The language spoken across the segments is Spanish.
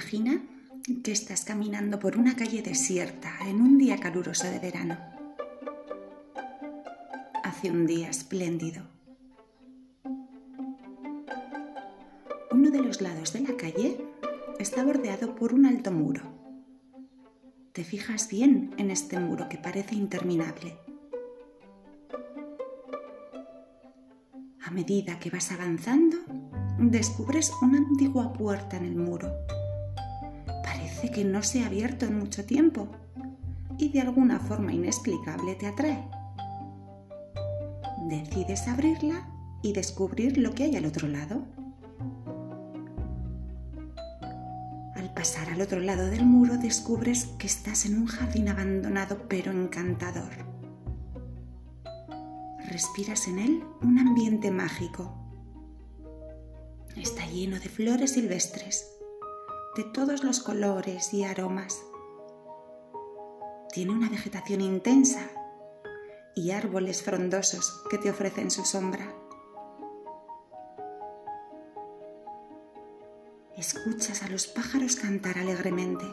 Imagina que estás caminando por una calle desierta en un día caluroso de verano. Hace un día espléndido. Uno de los lados de la calle está bordeado por un alto muro. Te fijas bien en este muro que parece interminable. A medida que vas avanzando, descubres una antigua puerta en el muro. Que no se ha abierto en mucho tiempo y de alguna forma inexplicable te atrae. Decides abrirla y descubrir lo que hay al otro lado. Al pasar al otro lado del muro descubres que estás en un jardín abandonado pero encantador. Respiras en él un ambiente mágico Está lleno de flores silvestres, de todos los colores y aromas. Tiene una vegetación intensa y árboles frondosos que te ofrecen su sombra. Escuchas a los pájaros cantar alegremente.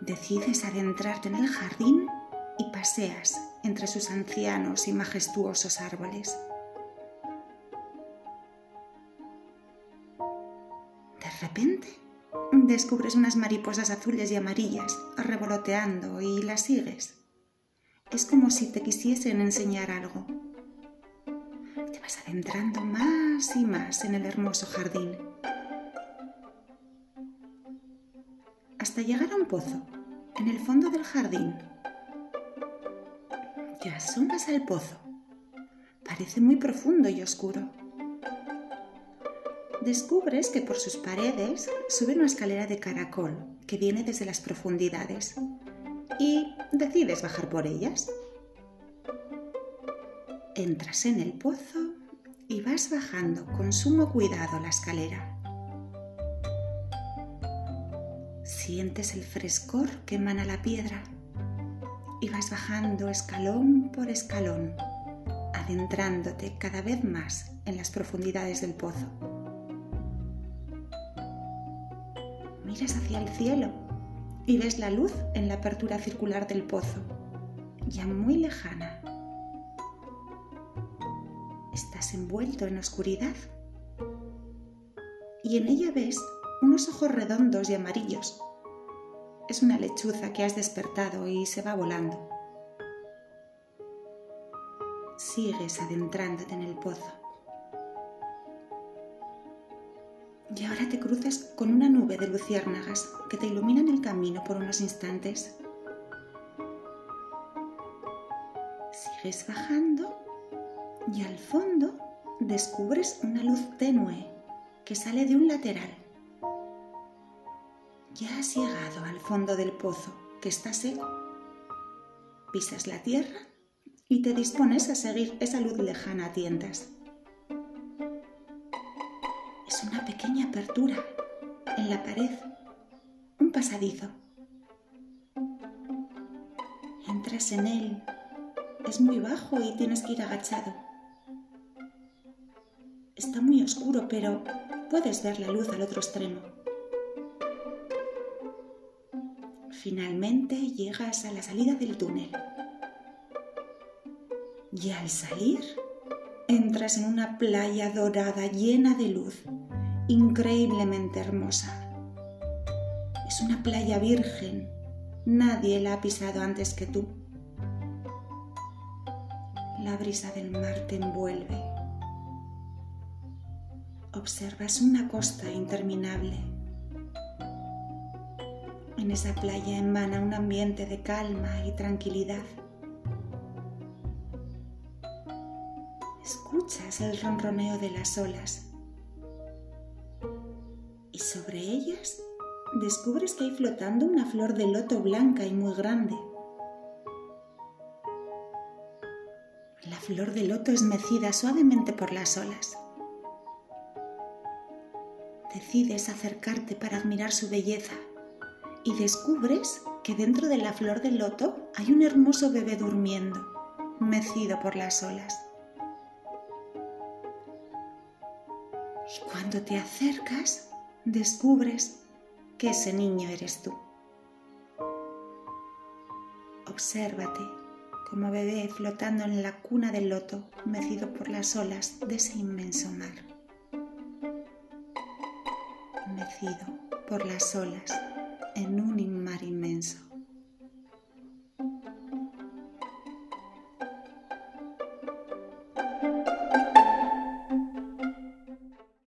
Decides adentrarte en el jardín y paseas entre sus ancianos y majestuosos árboles. Repente descubres unas mariposas azules y amarillas revoloteando y las sigues. Es como si te quisiesen enseñar algo. Te vas adentrando más y más en el hermoso jardín. Hasta llegar a un pozo, en el fondo del jardín. Te asomas al pozo. Parece muy profundo y oscuro descubres que por sus paredes sube una escalera de caracol que viene desde las profundidades y decides bajar por ellas. Entras en el pozo y vas bajando con sumo cuidado la escalera. Sientes el frescor que emana la piedra y vas bajando escalón por escalón, adentrándote cada vez más en las profundidades del pozo. Miras hacia el cielo y ves la luz en la apertura circular del pozo, ya muy lejana. Estás envuelto en oscuridad y en ella ves unos ojos redondos y amarillos. Es una lechuza que has despertado y se va volando. Sigues adentrándote en el pozo. Y ahora te cruzas con una nube de luciérnagas que te iluminan el camino por unos instantes. Sigues bajando y al fondo descubres una luz tenue que sale de un lateral. Ya has llegado al fondo del pozo, que está seco. Pisas la tierra y te dispones a seguir esa luz lejana a tientas pequeña apertura en la pared, un pasadizo. Entras en él, es muy bajo y tienes que ir agachado. Está muy oscuro, pero puedes ver la luz al otro extremo. Finalmente llegas a la salida del túnel. Y al salir, entras en una playa dorada llena de luz increíblemente hermosa. Es una playa virgen, nadie la ha pisado antes que tú. La brisa del mar te envuelve. Observas una costa interminable. En esa playa emana un ambiente de calma y tranquilidad. Escuchas el ronroneo de las olas sobre ellas descubres que hay flotando una flor de loto blanca y muy grande. La flor de loto es mecida suavemente por las olas. Decides acercarte para admirar su belleza y descubres que dentro de la flor de loto hay un hermoso bebé durmiendo, mecido por las olas. Y cuando te acercas, descubres que ese niño eres tú. Obsérvate como bebé flotando en la cuna del loto, mecido por las olas de ese inmenso mar. Mecido por las olas en un mar